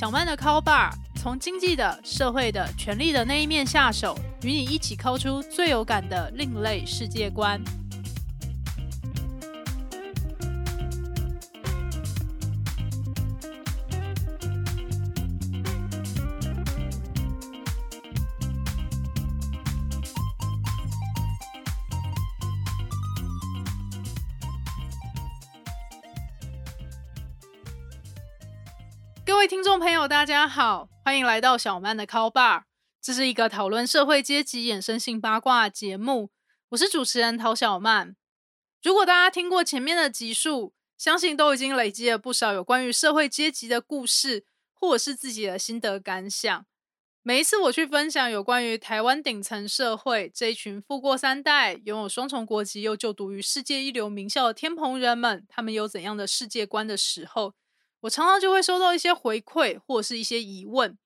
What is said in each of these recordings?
小曼的 Call Bar 从经济的、社会的、权力的那一面下手，与你一起抠出最有感的另类世界观。大家好，欢迎来到小曼的 Call Bar。这是一个讨论社会阶级衍生性八卦节目，我是主持人陶小曼。如果大家听过前面的集数，相信都已经累积了不少有关于社会阶级的故事，或者是自己的心得感想。每一次我去分享有关于台湾顶层社会这一群富过三代、拥有双重国籍又就读于世界一流名校的天蓬人们，他们有怎样的世界观的时候，我常常就会收到一些回馈或者是一些疑问。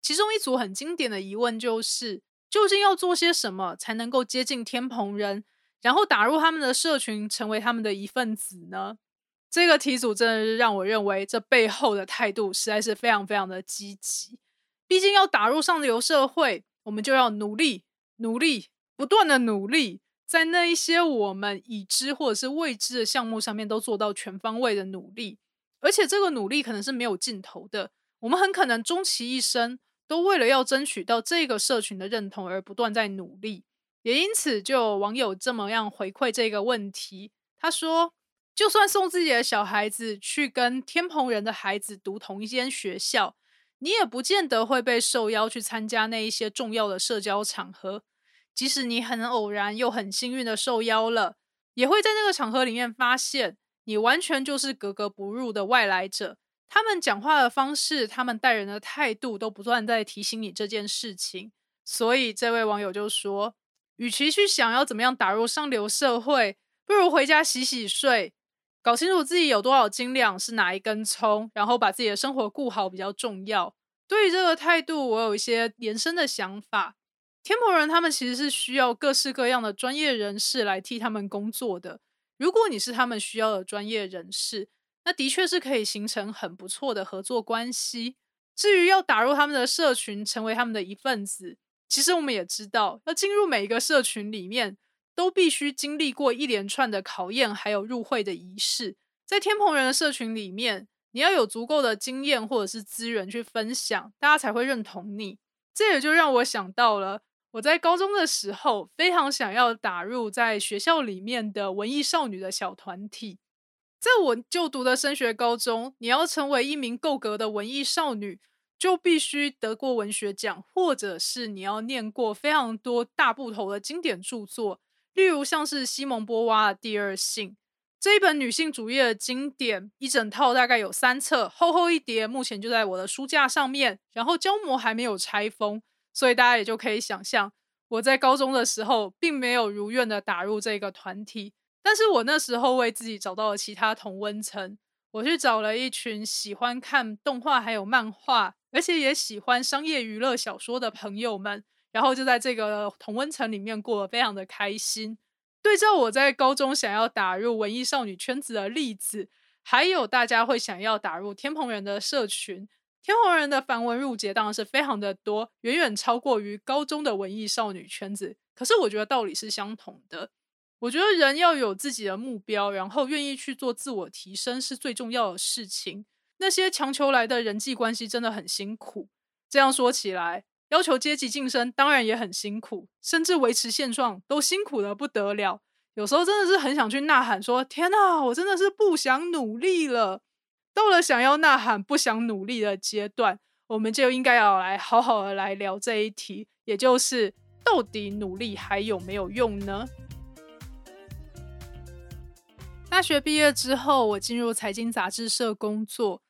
其中一组很经典的疑问就是：究竟要做些什么才能够接近天蓬人，然后打入他们的社群，成为他们的一份子呢？这个题组真的是让我认为这背后的态度实在是非常非常的积极。毕竟要打入上流社会，我们就要努力、努力、不断的努力，在那一些我们已知或者是未知的项目上面都做到全方位的努力。而且这个努力可能是没有尽头的，我们很可能终其一生都为了要争取到这个社群的认同而不断在努力。也因此，就有网友这么样回馈这个问题，他说：“就算送自己的小孩子去跟天蓬人的孩子读同一间学校。”你也不见得会被受邀去参加那一些重要的社交场合，即使你很偶然又很幸运的受邀了，也会在那个场合里面发现你完全就是格格不入的外来者。他们讲话的方式，他们待人的态度，都不断在提醒你这件事情。所以这位网友就说，与其去想要怎么样打入上流社会，不如回家洗洗睡。搞清楚自己有多少斤两是哪一根葱，然后把自己的生活顾好比较重要。对于这个态度，我有一些延伸的想法。天蓬人他们其实是需要各式各样的专业人士来替他们工作的。如果你是他们需要的专业人士，那的确是可以形成很不错的合作关系。至于要打入他们的社群，成为他们的一份子，其实我们也知道，要进入每一个社群里面。都必须经历过一连串的考验，还有入会的仪式。在天蓬人的社群里面，你要有足够的经验或者是资源去分享，大家才会认同你。这也就让我想到了我在高中的时候，非常想要打入在学校里面的文艺少女的小团体。在我就读的升学高中，你要成为一名够格的文艺少女，就必须得过文学奖，或者是你要念过非常多大部头的经典著作。例如像是西蒙波娃的《第二性》这一本女性主义的经典，一整套大概有三册，厚厚一叠，目前就在我的书架上面，然后胶膜还没有拆封，所以大家也就可以想象，我在高中的时候并没有如愿的打入这个团体，但是我那时候为自己找到了其他同温层，我去找了一群喜欢看动画还有漫画，而且也喜欢商业娱乐小说的朋友们。然后就在这个同温层里面过得非常的开心。对照我在高中想要打入文艺少女圈子的例子，还有大家会想要打入天蓬人的社群，天蓬人的繁文缛节当然是非常的多，远远超过于高中的文艺少女圈子。可是我觉得道理是相同的。我觉得人要有自己的目标，然后愿意去做自我提升是最重要的事情。那些强求来的人际关系真的很辛苦。这样说起来。要求阶级晋升当然也很辛苦，甚至维持现状都辛苦的不得了。有时候真的是很想去呐喊，说：“天哪，我真的是不想努力了。”到了想要呐喊、不想努力的阶段，我们就应该要来好好的来聊这一题，也就是到底努力还有没有用呢？大学毕业之后，我进入财经杂志社工作。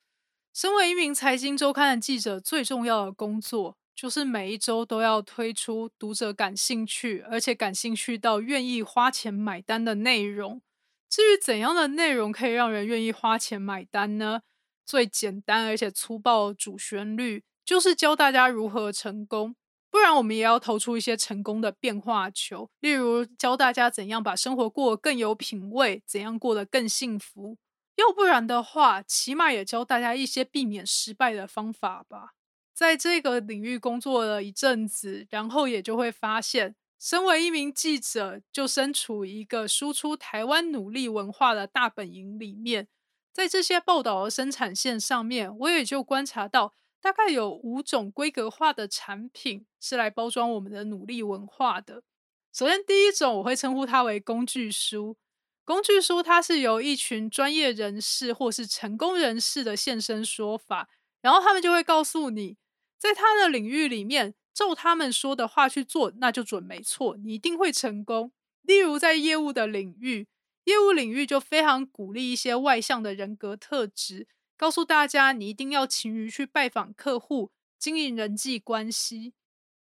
身为一名财经周刊的记者，最重要的工作。就是每一周都要推出读者感兴趣，而且感兴趣到愿意花钱买单的内容。至于怎样的内容可以让人愿意花钱买单呢？最简单而且粗暴的主旋律就是教大家如何成功。不然我们也要投出一些成功的变化球，例如教大家怎样把生活过得更有品味，怎样过得更幸福。要不然的话，起码也教大家一些避免失败的方法吧。在这个领域工作了一阵子，然后也就会发现，身为一名记者，就身处一个输出台湾努力文化的大本营里面。在这些报道的生产线上面，我也就观察到，大概有五种规格化的产品是来包装我们的努力文化的。首先，第一种我会称呼它为工具书。工具书它是由一群专业人士或是成功人士的现身说法，然后他们就会告诉你。在他的领域里面，照他们说的话去做，那就准没错，你一定会成功。例如在业务的领域，业务领域就非常鼓励一些外向的人格特质，告诉大家你一定要勤于去拜访客户，经营人际关系。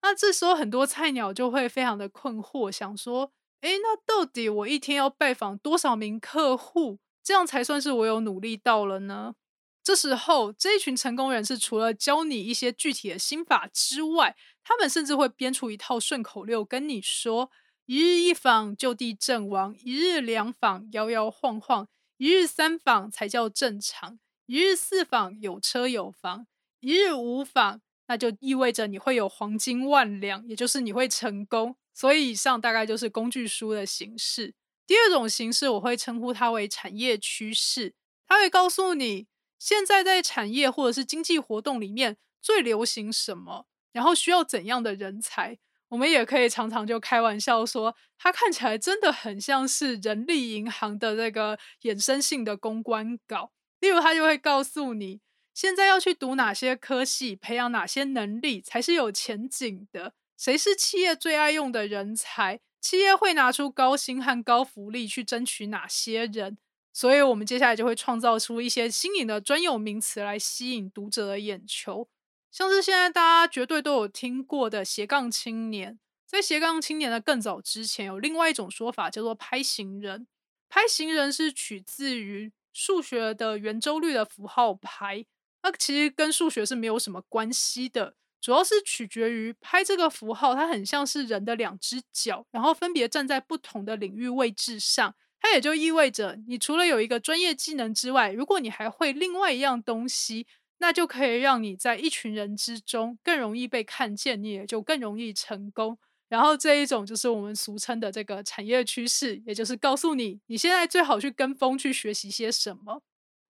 那这时候很多菜鸟就会非常的困惑，想说：诶，那到底我一天要拜访多少名客户，这样才算是我有努力到了呢？这时候，这一群成功人士除了教你一些具体的心法之外，他们甚至会编出一套顺口溜，跟你说：“一日一访就地阵亡，一日两访摇摇晃晃，一日三访才叫正常，一日四访有车有房，一日五访那就意味着你会有黄金万两，也就是你会成功。”所以，以上大概就是工具书的形式。第二种形式，我会称呼它为产业趋势，它会告诉你。现在在产业或者是经济活动里面最流行什么？然后需要怎样的人才？我们也可以常常就开玩笑说，它看起来真的很像是人力银行的那个衍生性的公关稿。例如，他就会告诉你，现在要去读哪些科系，培养哪些能力才是有前景的？谁是企业最爱用的人才？企业会拿出高薪和高福利去争取哪些人？所以，我们接下来就会创造出一些新颖的专有名词来吸引读者的眼球，像是现在大家绝对都有听过的斜杠青年。在斜杠青年的更早之前，有另外一种说法叫做拍行人。拍行人是取自于数学的圆周率的符号拍，那其实跟数学是没有什么关系的，主要是取决于拍这个符号，它很像是人的两只脚，然后分别站在不同的领域位置上。它也就意味着，你除了有一个专业技能之外，如果你还会另外一样东西，那就可以让你在一群人之中更容易被看见，你也就更容易成功。然后这一种就是我们俗称的这个产业趋势，也就是告诉你，你现在最好去跟风去学习些什么。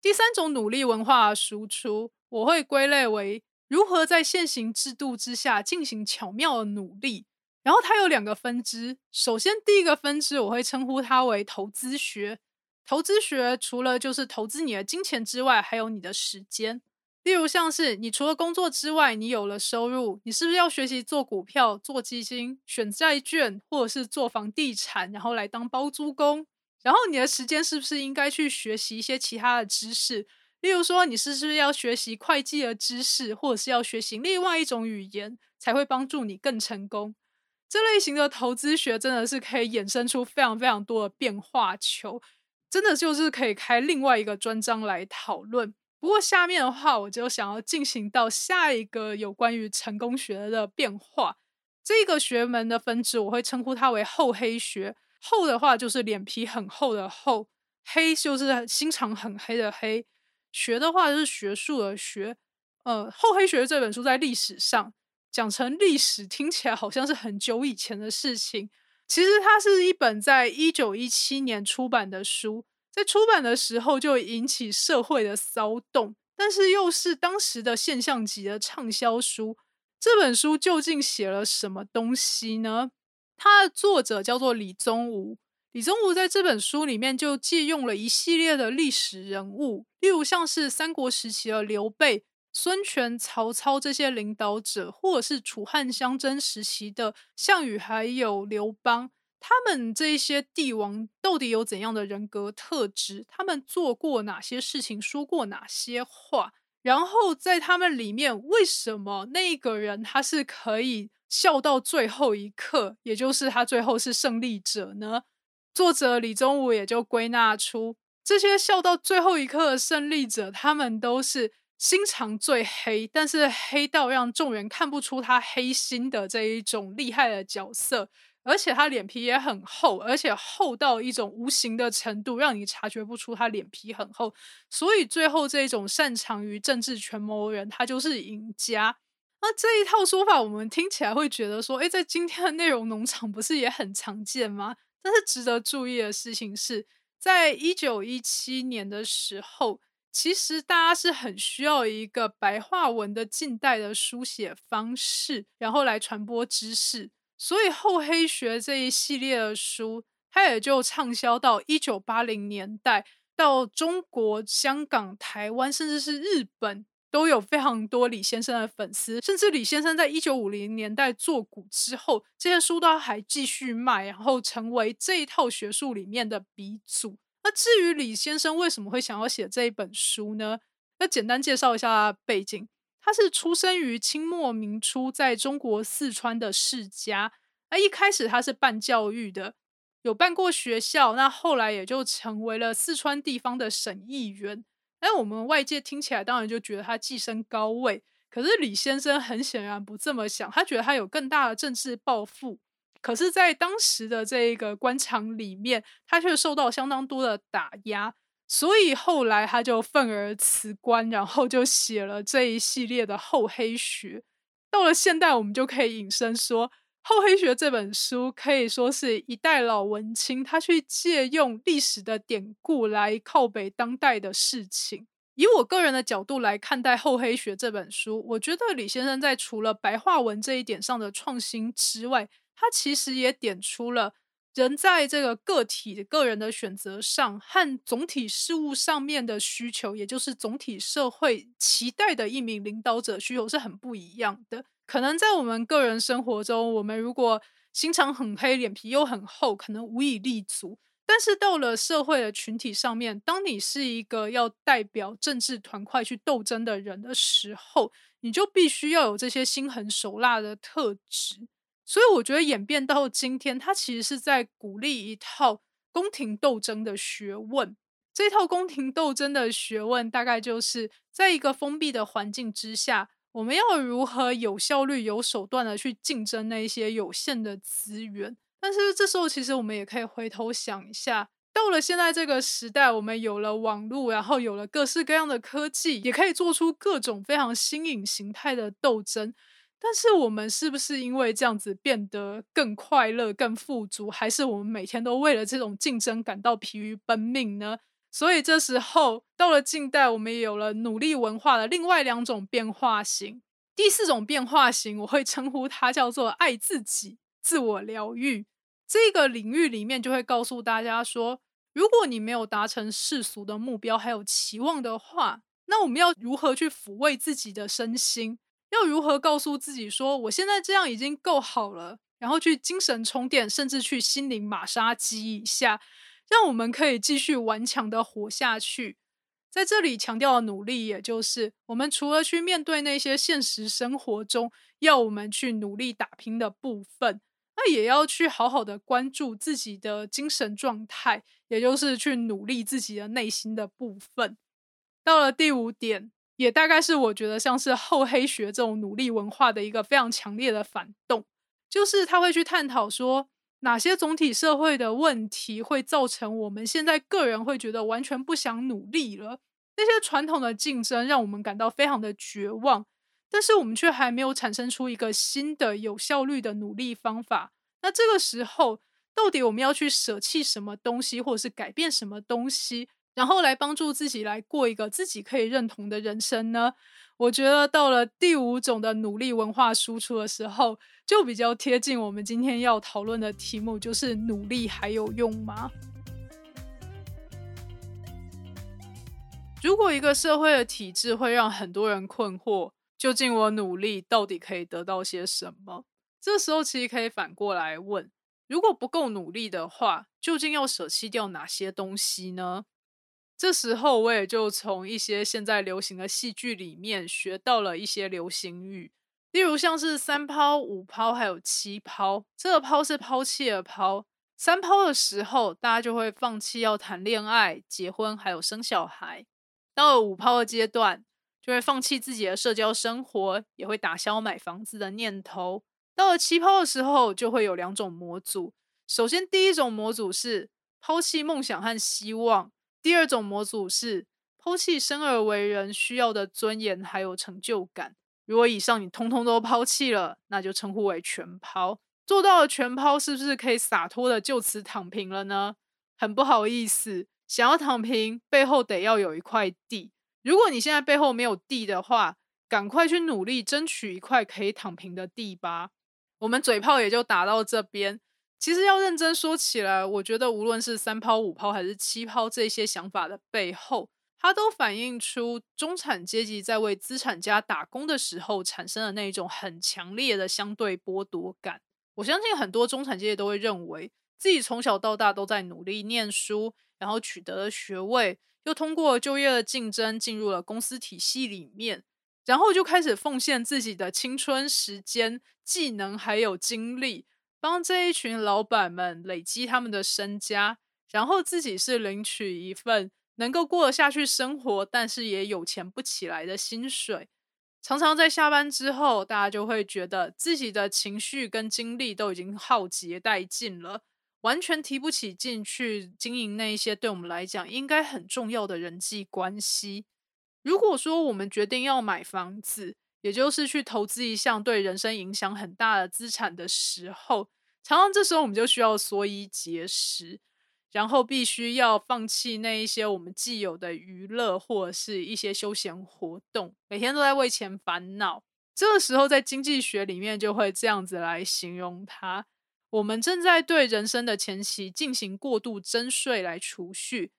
第三种努力文化输出，我会归类为如何在现行制度之下进行巧妙的努力。然后它有两个分支，首先第一个分支我会称呼它为投资学。投资学除了就是投资你的金钱之外，还有你的时间。例如像是你除了工作之外，你有了收入，你是不是要学习做股票、做基金、选债券，或者是做房地产，然后来当包租公？然后你的时间是不是应该去学习一些其他的知识？例如说你是不是要学习会计的知识，或者是要学习另外一种语言，才会帮助你更成功？这类型的投资学真的是可以衍生出非常非常多的变化球，真的就是可以开另外一个专章来讨论。不过下面的话，我就想要进行到下一个有关于成功学的变化。这个学门的分支，我会称呼它为厚黑学。厚的话就是脸皮很厚的厚，黑就是心肠很黑的黑。学的话就是学术的学。呃，厚黑学这本书在历史上。讲成历史听起来好像是很久以前的事情，其实它是一本在一九一七年出版的书，在出版的时候就引起社会的骚动，但是又是当时的现象级的畅销书。这本书究竟写了什么东西呢？它的作者叫做李宗吾，李宗吾在这本书里面就借用了一系列的历史人物，例如像是三国时期的刘备。孙权、曹操这些领导者，或者是楚汉相争时期的项羽，还有刘邦，他们这些帝王到底有怎样的人格特质？他们做过哪些事情？说过哪些话？然后在他们里面，为什么那个人他是可以笑到最后一刻，也就是他最后是胜利者呢？作者李宗吾也就归纳出这些笑到最后一刻的胜利者，他们都是。心肠最黑，但是黑到让众人看不出他黑心的这一种厉害的角色，而且他脸皮也很厚，而且厚到一种无形的程度，让你察觉不出他脸皮很厚。所以最后这种擅长于政治权谋人，他就是赢家。那这一套说法，我们听起来会觉得说，哎，在今天的内容农场不是也很常见吗？但是值得注意的事情是，在一九一七年的时候，其实大家是很需要一个白话文的近代的书写方式，然后来传播知识。所以厚黑学这一系列的书，它也就畅销到一九八零年代，到中国、香港、台湾，甚至是日本。都有非常多李先生的粉丝，甚至李先生在一九五零年代做股之后，这些书都还继续卖，然后成为这一套学术里面的鼻祖。那至于李先生为什么会想要写这一本书呢？那简单介绍一下背景，他是出生于清末明初在中国四川的世家。那一开始他是办教育的，有办过学校，那后来也就成为了四川地方的省议员。但我们外界听起来当然就觉得他寄身高位，可是李先生很显然不这么想，他觉得他有更大的政治抱负。可是，在当时的这一个官场里面，他却受到相当多的打压，所以后来他就愤而辞官，然后就写了这一系列的厚黑学。到了现代，我们就可以引申说。《厚黑学》这本书可以说是一代老文青，他去借用历史的典故来靠北当代的事情。以我个人的角度来看待《厚黑学》这本书，我觉得李先生在除了白话文这一点上的创新之外，他其实也点出了人在这个个体个人的选择上和总体事物上面的需求，也就是总体社会期待的一名领导者需求是很不一样的。可能在我们个人生活中，我们如果心肠很黑、脸皮又很厚，可能无以立足。但是到了社会的群体上面，当你是一个要代表政治团块去斗争的人的时候，你就必须要有这些心狠手辣的特质。所以我觉得演变到今天，它其实是在鼓励一套宫廷斗争的学问。这套宫廷斗争的学问，大概就是在一个封闭的环境之下。我们要如何有效率、有手段的去竞争那些有限的资源？但是这时候，其实我们也可以回头想一下，到了现在这个时代，我们有了网络，然后有了各式各样的科技，也可以做出各种非常新颖形态的斗争。但是我们是不是因为这样子变得更快乐、更富足，还是我们每天都为了这种竞争感到疲于奔命呢？所以这时候到了近代，我们也有了努力文化的另外两种变化型。第四种变化型，我会称呼它叫做爱自己、自我疗愈。这个领域里面就会告诉大家说，如果你没有达成世俗的目标还有期望的话，那我们要如何去抚慰自己的身心？要如何告诉自己说，我现在这样已经够好了？然后去精神充电，甚至去心灵马杀鸡一下。让我们可以继续顽强的活下去。在这里强调的努力，也就是我们除了去面对那些现实生活中要我们去努力打拼的部分，那也要去好好的关注自己的精神状态，也就是去努力自己的内心的部分。到了第五点，也大概是我觉得像是厚黑学这种努力文化的一个非常强烈的反动，就是他会去探讨说。哪些总体社会的问题会造成我们现在个人会觉得完全不想努力了？那些传统的竞争让我们感到非常的绝望，但是我们却还没有产生出一个新的有效率的努力方法。那这个时候，到底我们要去舍弃什么东西，或者是改变什么东西，然后来帮助自己来过一个自己可以认同的人生呢？我觉得到了第五种的努力文化输出的时候，就比较贴近我们今天要讨论的题目，就是努力还有用吗？如果一个社会的体制会让很多人困惑，究竟我努力到底可以得到些什么？这时候其实可以反过来问：如果不够努力的话，究竟要舍弃掉哪些东西呢？这时候，我也就从一些现在流行的戏剧里面学到了一些流行语，例如像是三抛、五抛还有七抛。这个抛是抛弃的抛，三抛的时候，大家就会放弃要谈恋爱、结婚还有生小孩；到了五抛的阶段，就会放弃自己的社交生活，也会打消买房子的念头；到了七抛的时候，就会有两种模组。首先，第一种模组是抛弃梦想和希望；第二种模组是抛弃生而为人需要的尊严还有成就感。如果以上你通通都抛弃了，那就称呼为全抛。做到了全抛，是不是可以洒脱的就此躺平了呢？很不好意思，想要躺平，背后得要有一块地。如果你现在背后没有地的话，赶快去努力争取一块可以躺平的地吧。我们嘴炮也就打到这边。其实要认真说起来，我觉得无论是三抛、五抛还是七抛，这些想法的背后，它都反映出中产阶级在为资产家打工的时候产生的那一种很强烈的相对剥夺感。我相信很多中产阶级都会认为自己从小到大都在努力念书，然后取得了学位，又通过就业的竞争进入了公司体系里面，然后就开始奉献自己的青春时间、技能还有精力，帮这一群老板们累积他们的身家，然后自己是领取一份。能够过得下去生活，但是也有钱不起来的薪水，常常在下班之后，大家就会觉得自己的情绪跟精力都已经耗竭殆尽了，完全提不起劲去经营那一些对我们来讲应该很重要的人际关系。如果说我们决定要买房子，也就是去投资一项对人生影响很大的资产的时候，常常这时候我们就需要缩衣节食。然后必须要放弃那一些我们既有的娱乐或者是一些休闲活动，每天都在为钱烦恼。这个时候，在经济学里面就会这样子来形容它：我们正在对人生的前期进行过度征税来储蓄，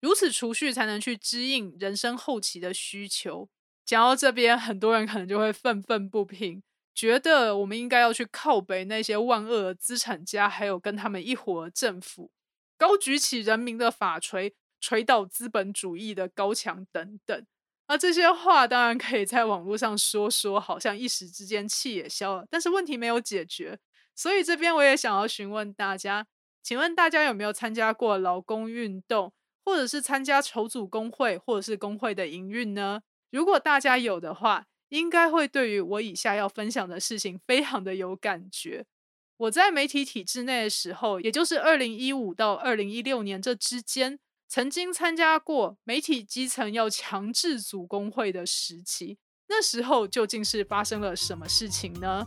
如此储蓄才能去支应人生后期的需求。讲到这边，很多人可能就会愤愤不平，觉得我们应该要去靠北那些万恶的资产家，还有跟他们一伙的政府。高举起人民的法锤，锤倒资本主义的高墙等等。那这些话当然可以在网络上说说，好像一时之间气也消了，但是问题没有解决。所以这边我也想要询问大家，请问大家有没有参加过劳工运动，或者是参加筹组工会，或者是工会的营运呢？如果大家有的话，应该会对于我以下要分享的事情非常的有感觉。我在媒体体制内的时候，也就是二零一五到二零一六年这之间，曾经参加过媒体基层要强制组工会的时期。那时候究竟是发生了什么事情呢？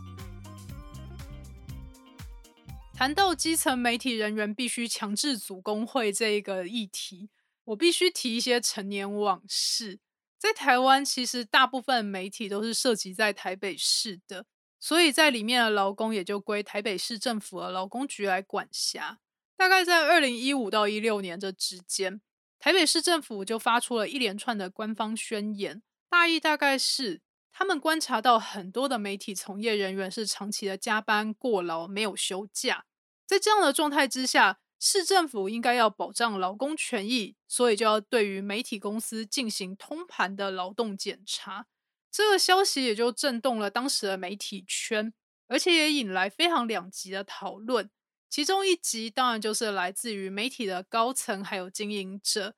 谈到基层媒体人员必须强制组工会这一个议题，我必须提一些陈年往事。在台湾，其实大部分媒体都是涉及在台北市的。所以在里面的劳工也就归台北市政府的劳工局来管辖。大概在二零一五到一六年这之间，台北市政府就发出了一连串的官方宣言，大意大概是他们观察到很多的媒体从业人员是长期的加班过劳，没有休假。在这样的状态之下，市政府应该要保障劳工权益，所以就要对于媒体公司进行通盘的劳动检查。这个消息也就震动了当时的媒体圈，而且也引来非常两极的讨论。其中一极当然就是来自于媒体的高层还有经营者。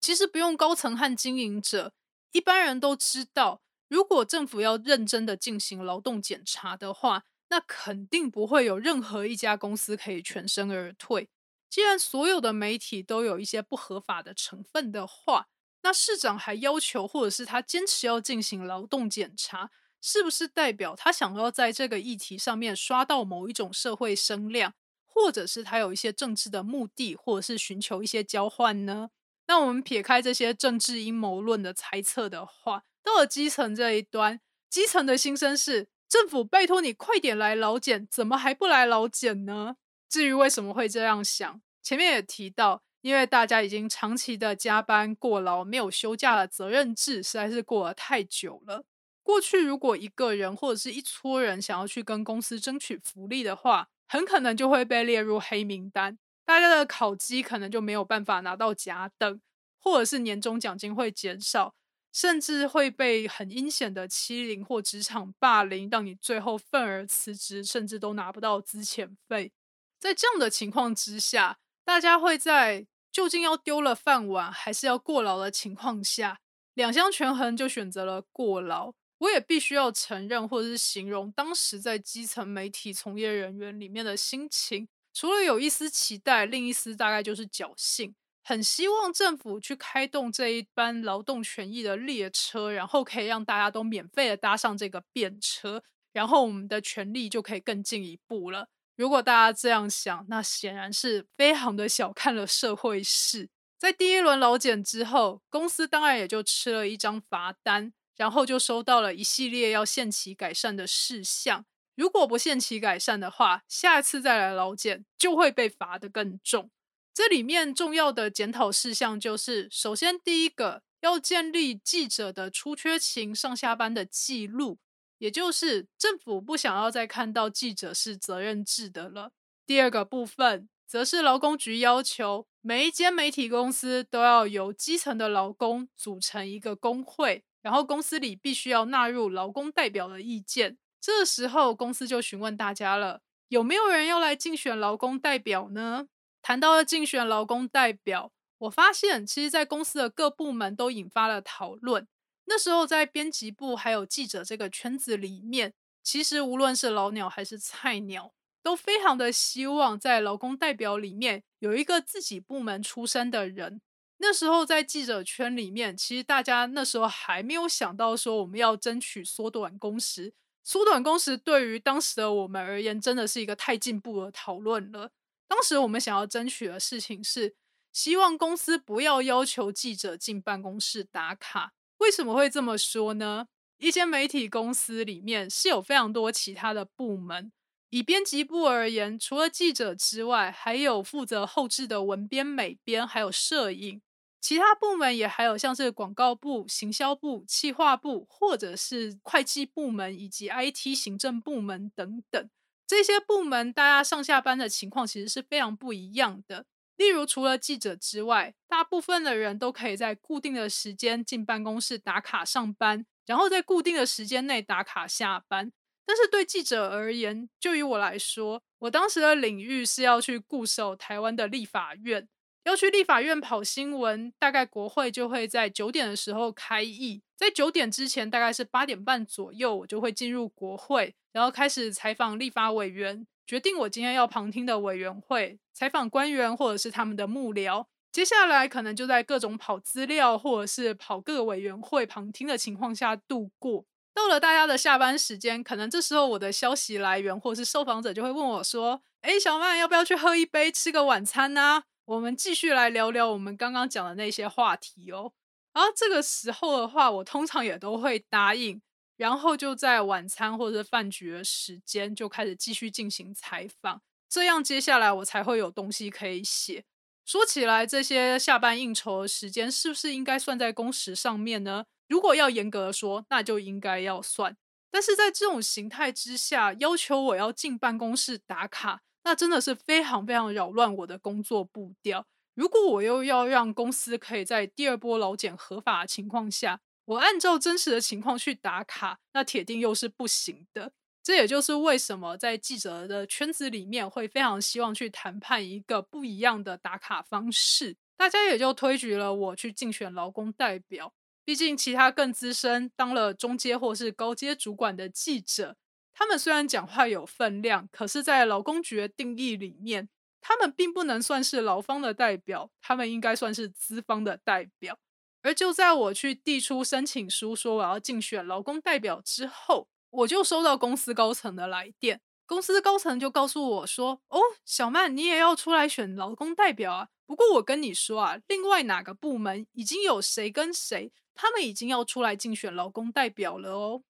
其实不用高层和经营者，一般人都知道，如果政府要认真的进行劳动检查的话，那肯定不会有任何一家公司可以全身而退。既然所有的媒体都有一些不合法的成分的话，那市长还要求，或者是他坚持要进行劳动检查，是不是代表他想要在这个议题上面刷到某一种社会声量，或者是他有一些政治的目的，或者是寻求一些交换呢？那我们撇开这些政治阴谋论的猜测的话，到了基层这一端，基层的心声是：政府拜托你快点来劳检，怎么还不来劳检呢？至于为什么会这样想，前面也提到。因为大家已经长期的加班过劳，没有休假的责任制实在是过了太久了。过去如果一个人或者是一撮人想要去跟公司争取福利的话，很可能就会被列入黑名单，大家的考绩可能就没有办法拿到甲等，或者是年终奖金会减少，甚至会被很阴险的欺凌或职场霸凌，让你最后愤而辞职，甚至都拿不到资遣费。在这样的情况之下。大家会在究竟要丢了饭碗还是要过劳的情况下，两相权衡就选择了过劳。我也必须要承认，或者是形容当时在基层媒体从业人员里面的心情，除了有一丝期待，另一丝大概就是侥幸，很希望政府去开动这一班劳动权益的列车，然后可以让大家都免费的搭上这个便车，然后我们的权利就可以更进一步了。如果大家这样想，那显然是非常的小看了社会事。在第一轮劳检之后，公司当然也就吃了一张罚单。然后就收到了一系列要限期改善的事项，如果不限期改善的话，下一次再来劳检就会被罚得更重。这里面重要的检讨事项就是：首先，第一个要建立记者的出缺勤、上下班的记录，也就是政府不想要再看到记者是责任制的了。第二个部分，则是劳工局要求每一间媒体公司都要由基层的劳工组成一个工会。然后公司里必须要纳入劳工代表的意见，这时候公司就询问大家了：有没有人要来竞选劳工代表呢？谈到了竞选劳工代表，我发现其实，在公司的各部门都引发了讨论。那时候在编辑部还有记者这个圈子里面，其实无论是老鸟还是菜鸟，都非常的希望在劳工代表里面有一个自己部门出身的人。那时候在记者圈里面，其实大家那时候还没有想到说我们要争取缩短工时。缩短工时对于当时的我们而言，真的是一个太进步的讨论了。当时我们想要争取的事情是，希望公司不要要求记者进办公室打卡。为什么会这么说呢？一间媒体公司里面是有非常多其他的部门。以编辑部而言，除了记者之外，还有负责后置的文编、美编，还有摄影。其他部门也还有像是广告部、行销部、企划部，或者是会计部门以及 IT 行政部门等等。这些部门大家上下班的情况其实是非常不一样的。例如，除了记者之外，大部分的人都可以在固定的时间进办公室打卡上班，然后在固定的时间内打卡下班。但是对记者而言，就以我来说，我当时的领域是要去固守台湾的立法院。要去立法院跑新闻，大概国会就会在九点的时候开议，在九点之前，大概是八点半左右，我就会进入国会，然后开始采访立法委员，决定我今天要旁听的委员会，采访官员或者是他们的幕僚。接下来可能就在各种跑资料或者是跑各个委员会旁听的情况下度过。到了大家的下班时间，可能这时候我的消息来源或者是受访者就会问我说：“哎，小曼，要不要去喝一杯，吃个晚餐呢？”我们继续来聊聊我们刚刚讲的那些话题哦。然后这个时候的话，我通常也都会答应，然后就在晚餐或者饭局的时间就开始继续进行采访，这样接下来我才会有东西可以写。说起来，这些下班应酬的时间是不是应该算在工时上面呢？如果要严格的说，那就应该要算。但是在这种形态之下，要求我要进办公室打卡。那真的是非常非常扰乱我的工作步调。如果我又要让公司可以在第二波劳检合法的情况下，我按照真实的情况去打卡，那铁定又是不行的。这也就是为什么在记者的圈子里面会非常希望去谈判一个不一样的打卡方式。大家也就推举了我去竞选劳工代表。毕竟其他更资深、当了中阶或是高阶主管的记者。他们虽然讲话有分量，可是，在劳工局的定义里面，他们并不能算是劳方的代表，他们应该算是资方的代表。而就在我去递出申请书，说我要竞选劳工代表之后，我就收到公司高层的来电。公司高层就告诉我说：“哦，小曼，你也要出来选劳工代表啊？不过我跟你说啊，另外哪个部门已经有谁跟谁，他们已经要出来竞选劳工代表了哦。”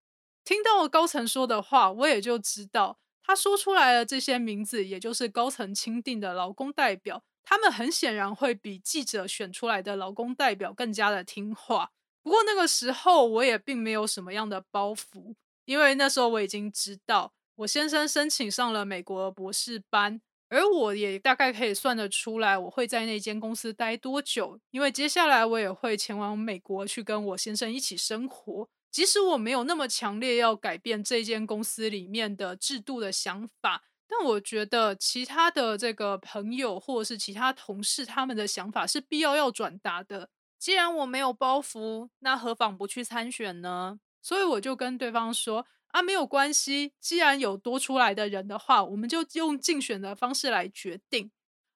听到高层说的话，我也就知道他说出来的这些名字，也就是高层钦定的劳工代表。他们很显然会比记者选出来的劳工代表更加的听话。不过那个时候，我也并没有什么样的包袱，因为那时候我已经知道我先生申请上了美国博士班，而我也大概可以算得出来我会在那间公司待多久，因为接下来我也会前往美国去跟我先生一起生活。即使我没有那么强烈要改变这间公司里面的制度的想法，但我觉得其他的这个朋友或者是其他同事他们的想法是必要要转达的。既然我没有包袱，那何妨不去参选呢？所以我就跟对方说啊，没有关系，既然有多出来的人的话，我们就用竞选的方式来决定。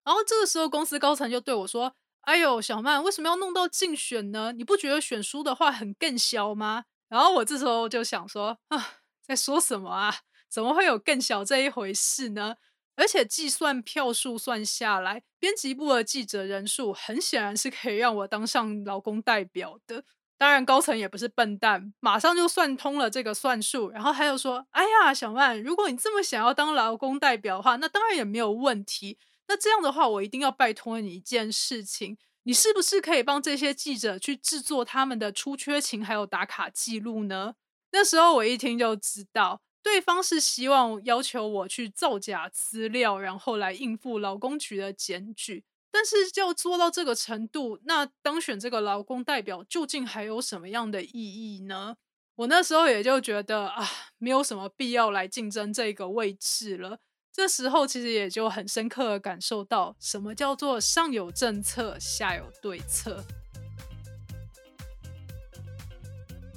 然后这个时候，公司高层就对我说：“哎呦，小曼，为什么要弄到竞选呢？你不觉得选输的话很更小吗？”然后我这时候就想说啊，在说什么啊？怎么会有更小这一回事呢？而且计算票数算下来，编辑部的记者人数很显然是可以让我当上劳工代表的。当然，高层也不是笨蛋，马上就算通了这个算术。然后他又说：“哎呀，小曼，如果你这么想要当劳工代表的话，那当然也没有问题。那这样的话，我一定要拜托你一件事情，你是不是可以帮这些记者去制作他们的出缺勤还有打卡记录呢？”那时候我一听就知道。对方是希望要求我去造假资料，然后来应付劳工局的检举。但是就做到这个程度，那当选这个劳工代表究竟还有什么样的意义呢？我那时候也就觉得啊，没有什么必要来竞争这个位置了。这时候其实也就很深刻的感受到，什么叫做上有政策，下有对策。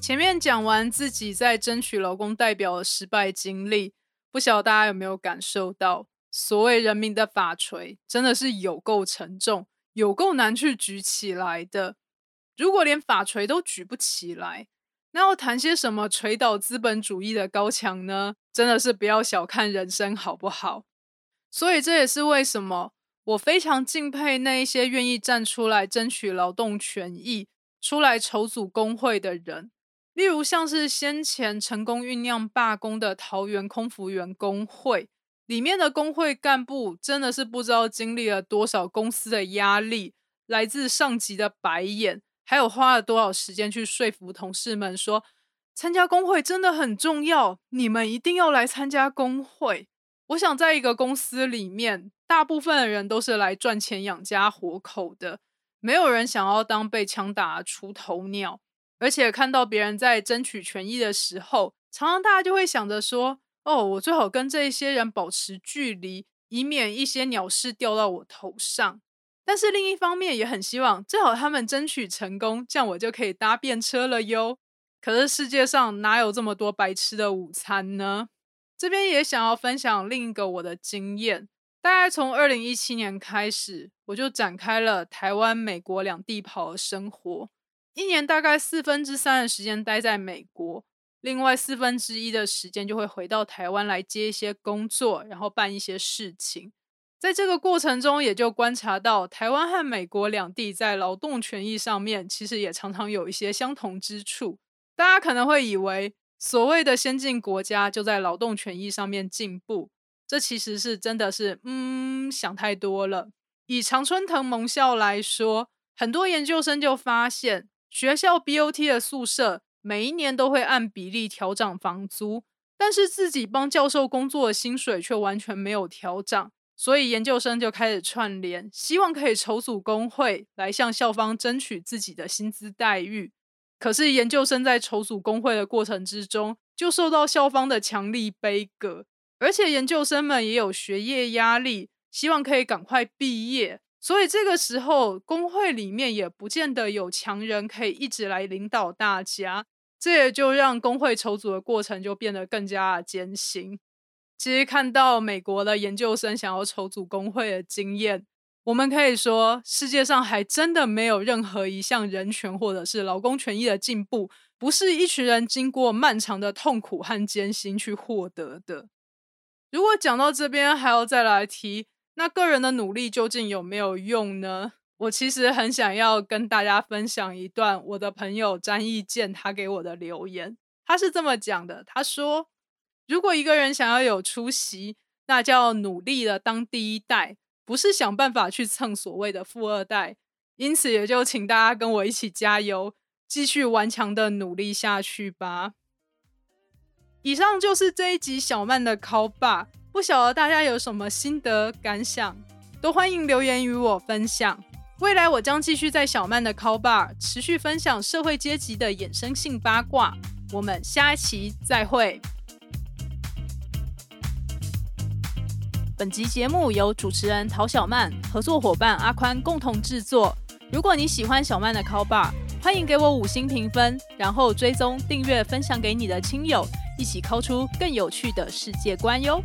前面讲完自己在争取劳工代表的失败经历，不晓得大家有没有感受到，所谓人民的法锤真的是有够沉重，有够难去举起来的。如果连法锤都举不起来，那要谈些什么锤倒资本主义的高墙呢？真的是不要小看人生，好不好？所以这也是为什么我非常敬佩那一些愿意站出来争取劳动权益、出来筹组工会的人。例如，像是先前成功酝酿罢工的桃园空服员工会里面的工会干部，真的是不知道经历了多少公司的压力，来自上级的白眼，还有花了多少时间去说服同事们说，参加工会真的很重要，你们一定要来参加工会。我想，在一个公司里面，大部分的人都是来赚钱养家活口的，没有人想要当被枪打出头鸟。而且看到别人在争取权益的时候，常常大家就会想着说：“哦，我最好跟这些人保持距离，以免一些鸟事掉到我头上。”但是另一方面也很希望最好他们争取成功，这样我就可以搭便车了哟。可是世界上哪有这么多白吃的午餐呢？这边也想要分享另一个我的经验，大概从二零一七年开始，我就展开了台湾、美国两地跑的生活。一年大概四分之三的时间待在美国，另外四分之一的时间就会回到台湾来接一些工作，然后办一些事情。在这个过程中，也就观察到台湾和美国两地在劳动权益上面，其实也常常有一些相同之处。大家可能会以为，所谓的先进国家就在劳动权益上面进步，这其实是真的是，嗯，想太多了。以常春藤盟校来说，很多研究生就发现。学校 BOT 的宿舍每一年都会按比例调涨房租，但是自己帮教授工作的薪水却完全没有调涨，所以研究生就开始串联，希望可以筹组工会来向校方争取自己的薪资待遇。可是研究生在筹组工会的过程之中，就受到校方的强力背革，而且研究生们也有学业压力，希望可以赶快毕业。所以这个时候，工会里面也不见得有强人可以一直来领导大家，这也就让工会筹组的过程就变得更加艰辛。其实看到美国的研究生想要筹组工会的经验，我们可以说，世界上还真的没有任何一项人权或者是劳工权益的进步，不是一群人经过漫长的痛苦和艰辛去获得的。如果讲到这边，还要再来提。那个人的努力究竟有没有用呢？我其实很想要跟大家分享一段我的朋友詹义健他给我的留言。他是这么讲的：他说，如果一个人想要有出息，那叫努力的当第一代，不是想办法去蹭所谓的富二代。因此，也就请大家跟我一起加油，继续顽强的努力下去吧。以上就是这一集小曼的 call 吧。不晓得大家有什么心得感想，都欢迎留言与我分享。未来我将继续在小曼的 Call Bar 持续分享社会阶级的衍生性八卦。我们下一期再会。本集节目由主持人陶小曼、合作伙伴阿宽共同制作。如果你喜欢小曼的 Call Bar，欢迎给我五星评分，然后追踪、订阅、分享给你的亲友，一起抠出更有趣的世界观哟。